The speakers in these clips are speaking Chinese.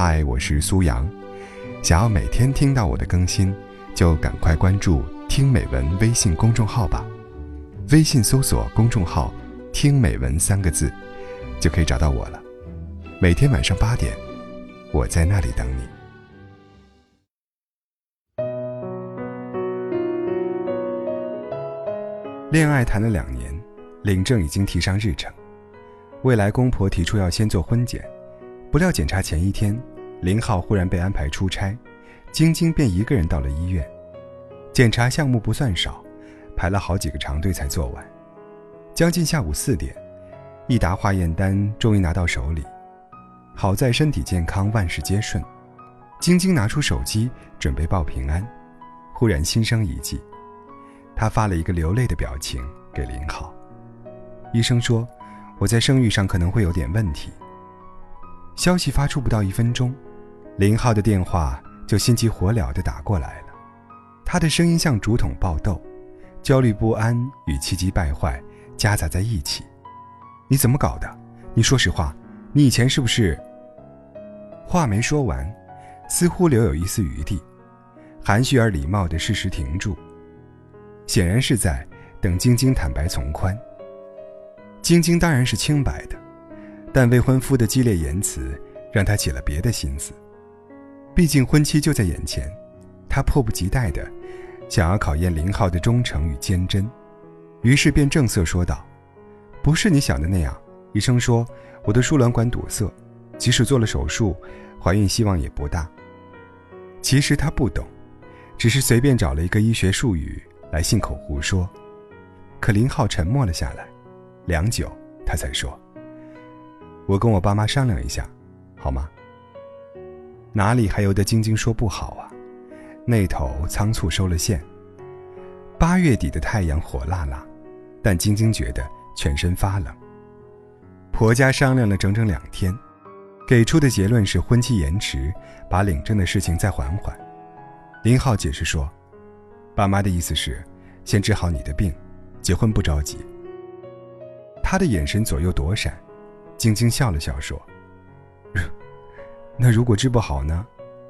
嗨，我是苏阳。想要每天听到我的更新，就赶快关注“听美文”微信公众号吧。微信搜索公众号“听美文”三个字，就可以找到我了。每天晚上八点，我在那里等你。恋爱谈了两年，领证已经提上日程。未来公婆提出要先做婚检。不料检查前一天，林浩忽然被安排出差，晶晶便一个人到了医院。检查项目不算少，排了好几个长队才做完。将近下午四点，一沓化验单终于拿到手里。好在身体健康，万事皆顺。晶晶拿出手机准备报平安，忽然心生一计，她发了一个流泪的表情给林浩。医生说，我在生育上可能会有点问题。消息发出不到一分钟，林浩的电话就心急火燎地打过来了。他的声音像竹筒爆豆，焦虑不安与气急败坏夹杂在一起。你怎么搞的？你说实话，你以前是不是？话没说完，似乎留有一丝余地，含蓄而礼貌地适时停住，显然是在等晶晶坦白从宽。晶晶当然是清白的。但未婚夫的激烈言辞让他起了别的心思，毕竟婚期就在眼前，他迫不及待地想要考验林浩的忠诚与坚贞，于是便正色说道：“不是你想的那样，医生说我的输卵管堵塞，即使做了手术，怀孕希望也不大。”其实他不懂，只是随便找了一个医学术语来信口胡说。可林浩沉默了下来，良久，他才说。我跟我爸妈商量一下，好吗？哪里还由得晶晶说不好啊？那头仓促收了线。八月底的太阳火辣辣，但晶晶觉得全身发冷。婆家商量了整整两天，给出的结论是婚期延迟，把领证的事情再缓缓。林浩解释说，爸妈的意思是，先治好你的病，结婚不着急。他的眼神左右躲闪。晶晶笑了笑说：“ 那如果治不好呢？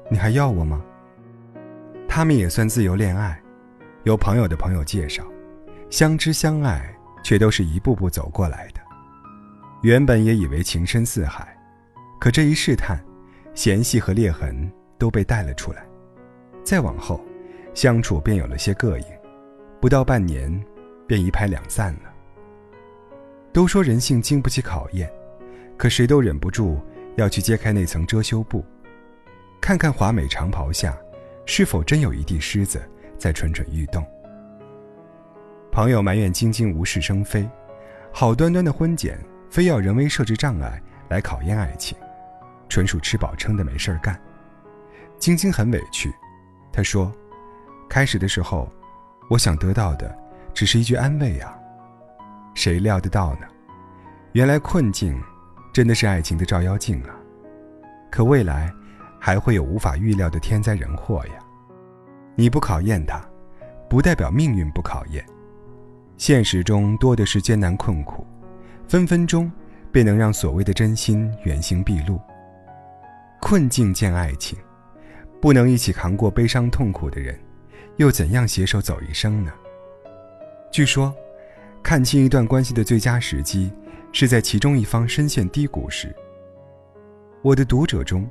你还要我吗？”他们也算自由恋爱，有朋友的朋友介绍，相知相爱，却都是一步步走过来的。原本也以为情深似海，可这一试探，嫌隙和裂痕都被带了出来。再往后，相处便有了些膈应，不到半年，便一拍两散了。都说人性经不起考验。可谁都忍不住要去揭开那层遮羞布，看看华美长袍下，是否真有一地虱子在蠢蠢欲动。朋友埋怨晶晶无事生非，好端端的婚检非要人为设置障碍来考验爱情，纯属吃饱撑的没事儿干。晶晶很委屈，她说：“开始的时候，我想得到的只是一句安慰啊，谁料得到呢？原来困境。”真的是爱情的照妖镜啊！可未来还会有无法预料的天灾人祸呀。你不考验他，不代表命运不考验。现实中多的是艰难困苦，分分钟便能让所谓的真心原形毕露。困境见爱情，不能一起扛过悲伤痛苦的人，又怎样携手走一生呢？据说，看清一段关系的最佳时机。是在其中一方深陷低谷时。我的读者中，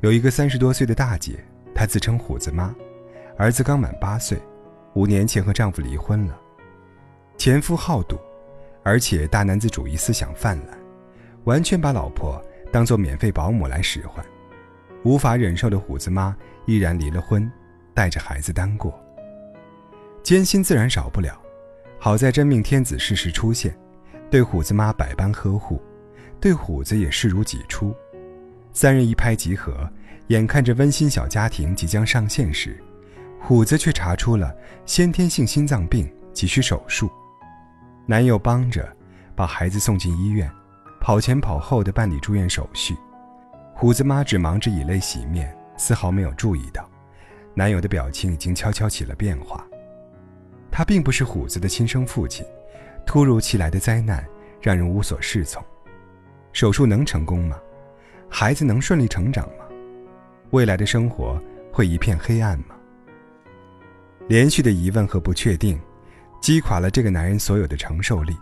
有一个三十多岁的大姐，她自称虎子妈，儿子刚满八岁，五年前和丈夫离婚了。前夫好赌，而且大男子主义思想泛滥，完全把老婆当做免费保姆来使唤。无法忍受的虎子妈依然离了婚，带着孩子单过。艰辛自然少不了，好在真命天子适时出现。对虎子妈百般呵护，对虎子也视如己出。三人一拍即合，眼看着温馨小家庭即将上线时，虎子却查出了先天性心脏病，急需手术。男友帮着把孩子送进医院，跑前跑后的办理住院手续。虎子妈只忙着以泪洗面，丝毫没有注意到，男友的表情已经悄悄起了变化。他并不是虎子的亲生父亲。突如其来的灾难让人无所适从，手术能成功吗？孩子能顺利成长吗？未来的生活会一片黑暗吗？连续的疑问和不确定，击垮了这个男人所有的承受力。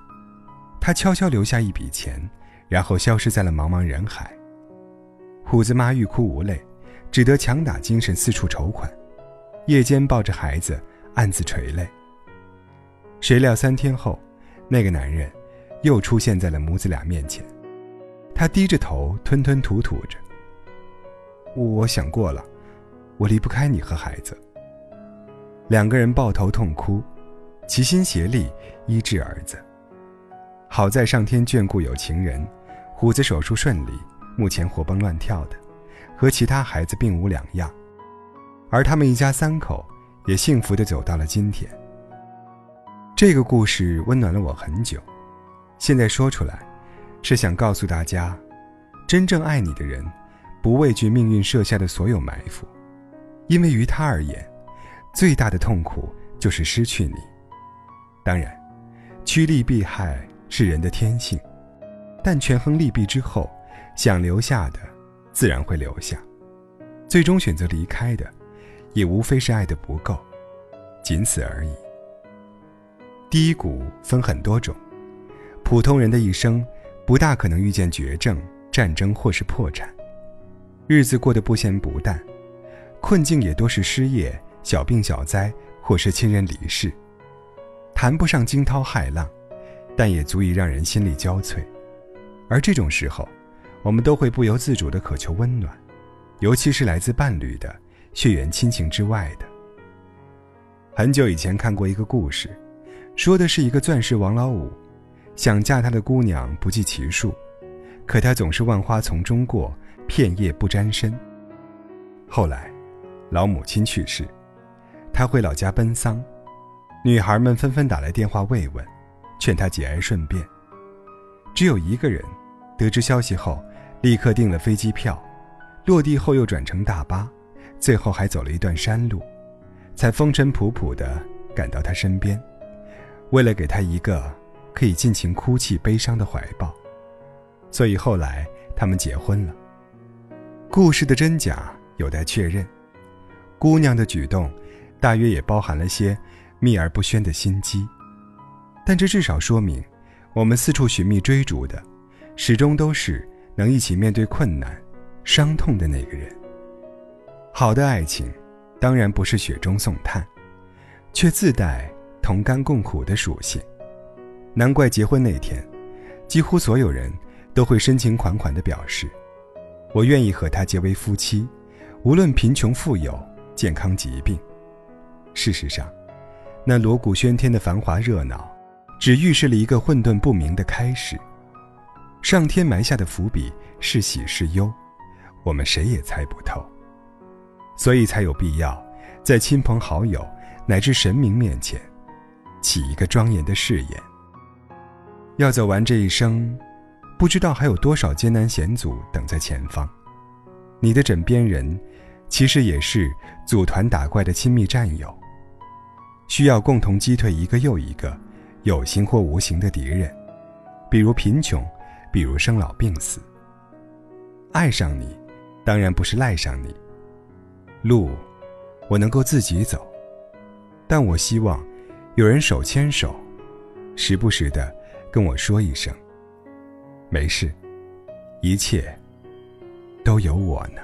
他悄悄留下一笔钱，然后消失在了茫茫人海。虎子妈欲哭无泪，只得强打精神四处筹款，夜间抱着孩子暗自垂泪。谁料三天后，那个男人又出现在了母子俩面前。他低着头，吞吞吐吐着：“我想过了，我离不开你和孩子。”两个人抱头痛哭，齐心协力医治儿子。好在上天眷顾有情人，虎子手术顺利，目前活蹦乱跳的，和其他孩子并无两样。而他们一家三口也幸福的走到了今天。这个故事温暖了我很久，现在说出来，是想告诉大家，真正爱你的人，不畏惧命运设下的所有埋伏，因为于他而言。最大的痛苦就是失去你。当然，趋利避害是人的天性，但权衡利弊之后，想留下的自然会留下，最终选择离开的，也无非是爱的不够，仅此而已。低谷分很多种，普通人的一生不大可能遇见绝症、战争或是破产，日子过得不咸不淡，困境也多是失业。小病小灾，或是亲人离世，谈不上惊涛骇浪，但也足以让人心力交瘁。而这种时候，我们都会不由自主地渴求温暖，尤其是来自伴侣的血缘亲情之外的。很久以前看过一个故事，说的是一个钻石王老五，想嫁他的姑娘不计其数，可他总是万花丛中过，片叶不沾身。后来，老母亲去世。他回老家奔丧，女孩们纷纷打来电话慰问，劝他节哀顺变。只有一个人，得知消息后，立刻订了飞机票，落地后又转乘大巴，最后还走了一段山路，才风尘仆仆地赶到他身边，为了给他一个可以尽情哭泣悲伤的怀抱。所以后来他们结婚了。故事的真假有待确认，姑娘的举动。大约也包含了些秘而不宣的心机，但这至少说明，我们四处寻觅追逐的，始终都是能一起面对困难、伤痛的那个人。好的爱情，当然不是雪中送炭，却自带同甘共苦的属性。难怪结婚那天，几乎所有人都会深情款款地表示：“我愿意和他结为夫妻，无论贫穷富有、健康疾病。”事实上，那锣鼓喧天的繁华热闹，只预示了一个混沌不明的开始。上天埋下的伏笔是喜是忧，我们谁也猜不透。所以才有必要，在亲朋好友乃至神明面前，起一个庄严的誓言。要走完这一生，不知道还有多少艰难险阻等在前方。你的枕边人，其实也是组团打怪的亲密战友。需要共同击退一个又一个有形或无形的敌人，比如贫穷，比如生老病死。爱上你，当然不是赖上你。路，我能够自己走，但我希望有人手牵手，时不时的跟我说一声：“没事，一切都有我呢。”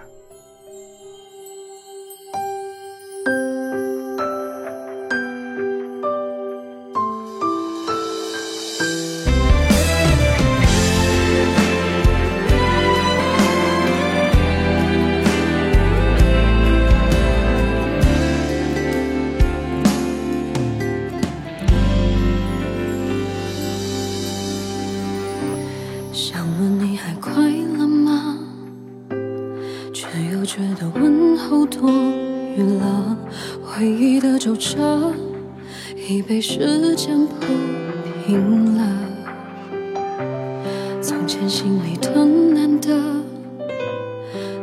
想问你还快乐吗？却又觉得问候多余了回忆的皱褶已被时间铺平了。从前心里的难得，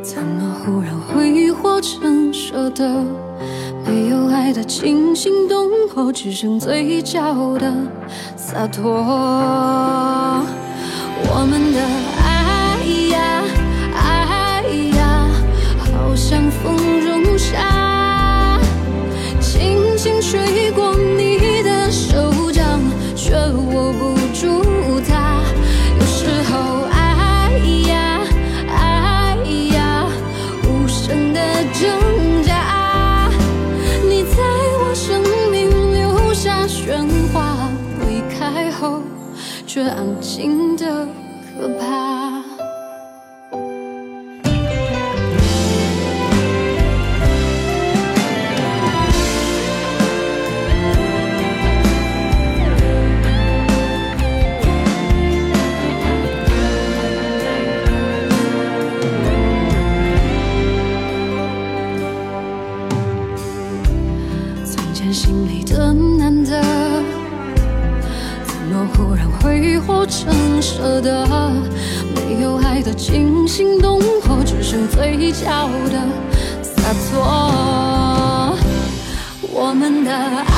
怎么忽然挥霍成舍得？没有爱的惊心动魄，只剩嘴角的洒脱。我们的是安静的可怕。比较的洒脱。我们的爱